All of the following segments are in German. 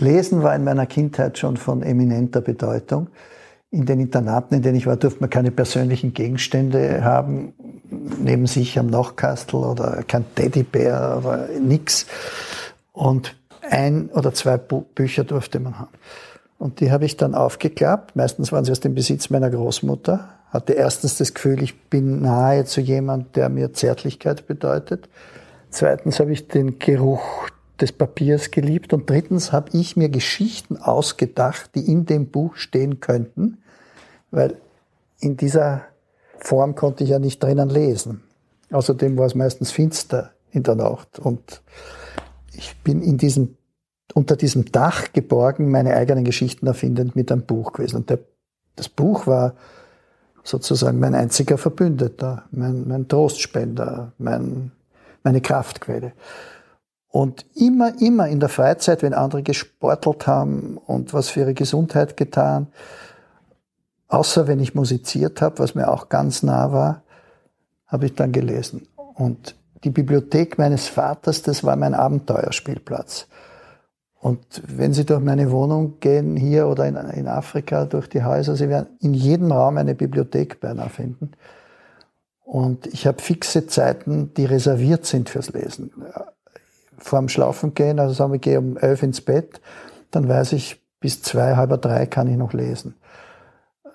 Lesen war in meiner Kindheit schon von eminenter Bedeutung. In den Internaten, in denen ich war, durfte man keine persönlichen Gegenstände haben, neben sich am Nachkastel oder kein Teddybär oder nix. Und ein oder zwei Bücher durfte man haben. Und die habe ich dann aufgeklappt. Meistens waren sie aus dem Besitz meiner Großmutter. Hatte erstens das Gefühl, ich bin nahe zu jemand, der mir Zärtlichkeit bedeutet. Zweitens habe ich den Geruch des Papiers geliebt. Und drittens habe ich mir Geschichten ausgedacht, die in dem Buch stehen könnten, weil in dieser Form konnte ich ja nicht drinnen lesen. Außerdem war es meistens finster in der Nacht. Und ich bin in diesem, unter diesem Dach geborgen, meine eigenen Geschichten erfindend mit einem Buch gewesen. Und der, das Buch war sozusagen mein einziger Verbündeter, mein, mein Trostspender, mein, meine Kraftquelle. Und immer, immer in der Freizeit, wenn andere gesportelt haben und was für ihre Gesundheit getan, außer wenn ich musiziert habe, was mir auch ganz nah war, habe ich dann gelesen. Und die Bibliothek meines Vaters, das war mein Abenteuerspielplatz. Und wenn Sie durch meine Wohnung gehen, hier oder in, in Afrika, durch die Häuser, Sie werden in jedem Raum eine Bibliothek beinahe finden. Und ich habe fixe Zeiten, die reserviert sind fürs Lesen vorm Schlafen gehen, also sagen wir, ich gehe um elf ins Bett, dann weiß ich, bis zwei, halb drei kann ich noch lesen.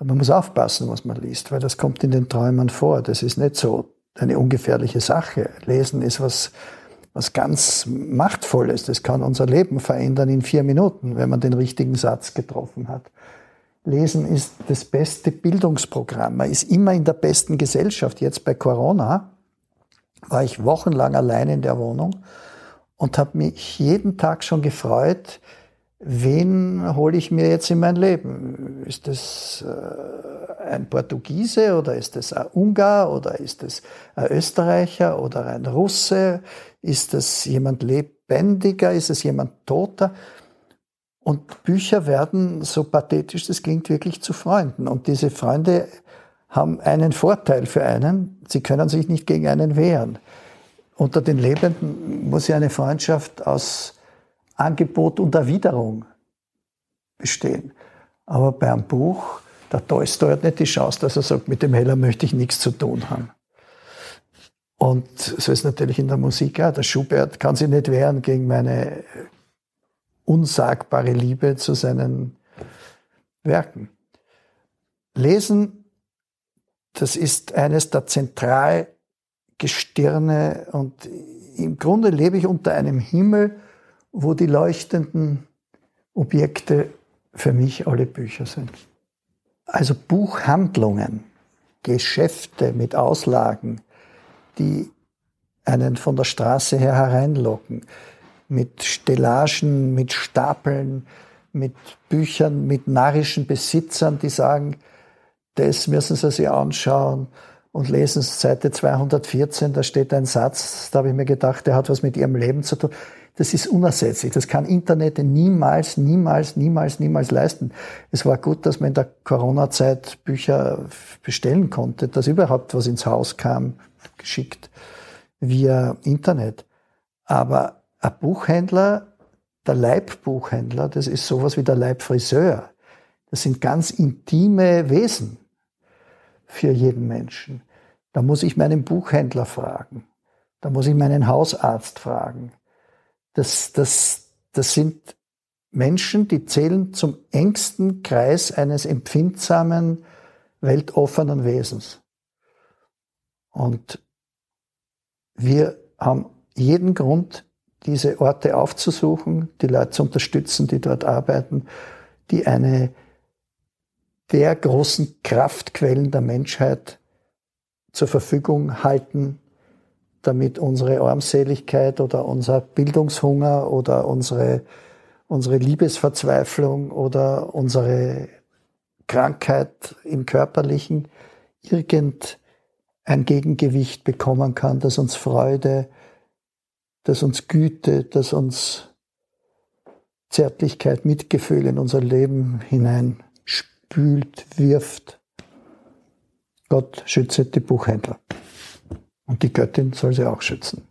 Man muss aufpassen, was man liest, weil das kommt in den Träumen vor. Das ist nicht so eine ungefährliche Sache. Lesen ist was, was ganz Machtvolles. Das kann unser Leben verändern in vier Minuten, wenn man den richtigen Satz getroffen hat. Lesen ist das beste Bildungsprogramm. Man ist immer in der besten Gesellschaft. Jetzt bei Corona war ich wochenlang allein in der Wohnung und habe mich jeden Tag schon gefreut, wen hole ich mir jetzt in mein Leben? Ist das äh, ein Portugiese oder ist das ein Ungar oder ist das ein Österreicher oder ein Russe? Ist das jemand lebendiger? Ist es jemand toter? Und Bücher werden, so pathetisch das klingt, wirklich zu Freunden. Und diese Freunde haben einen Vorteil für einen. Sie können sich nicht gegen einen wehren unter den Lebenden muss ja eine Freundschaft aus Angebot und Erwiderung bestehen. Aber beim Buch, der Tolstoi hat nicht die Chance, dass er sagt, mit dem Heller möchte ich nichts zu tun haben. Und so ist natürlich in der Musik auch. Der Schubert kann sich nicht wehren gegen meine unsagbare Liebe zu seinen Werken. Lesen, das ist eines der zentral Gestirne und im Grunde lebe ich unter einem Himmel, wo die leuchtenden Objekte für mich alle Bücher sind. Also Buchhandlungen, Geschäfte mit Auslagen, die einen von der Straße her hereinlocken, mit Stellagen, mit Stapeln, mit Büchern, mit narrischen Besitzern, die sagen, das müssen Sie sich anschauen und lesen Seite 214, da steht ein Satz, da habe ich mir gedacht, der hat was mit ihrem Leben zu tun. Das ist unersetzlich. Das kann Internet niemals, niemals, niemals, niemals leisten. Es war gut, dass man in der Corona-Zeit Bücher bestellen konnte, dass überhaupt was ins Haus kam, geschickt via Internet. Aber ein Buchhändler, der Leibbuchhändler, das ist sowas wie der Leibfriseur. Das sind ganz intime Wesen für jeden Menschen. Da muss ich meinen Buchhändler fragen. Da muss ich meinen Hausarzt fragen. Das, das, das sind Menschen, die zählen zum engsten Kreis eines empfindsamen, weltoffenen Wesens. Und wir haben jeden Grund, diese Orte aufzusuchen, die Leute zu unterstützen, die dort arbeiten, die eine der großen Kraftquellen der Menschheit zur Verfügung halten, damit unsere Armseligkeit oder unser Bildungshunger oder unsere, unsere Liebesverzweiflung oder unsere Krankheit im körperlichen irgendein Gegengewicht bekommen kann, das uns Freude, das uns Güte, das uns Zärtlichkeit, Mitgefühl in unser Leben hinein spült, wirft. Gott schütze die Buchhändler. Und die Göttin soll sie auch schützen.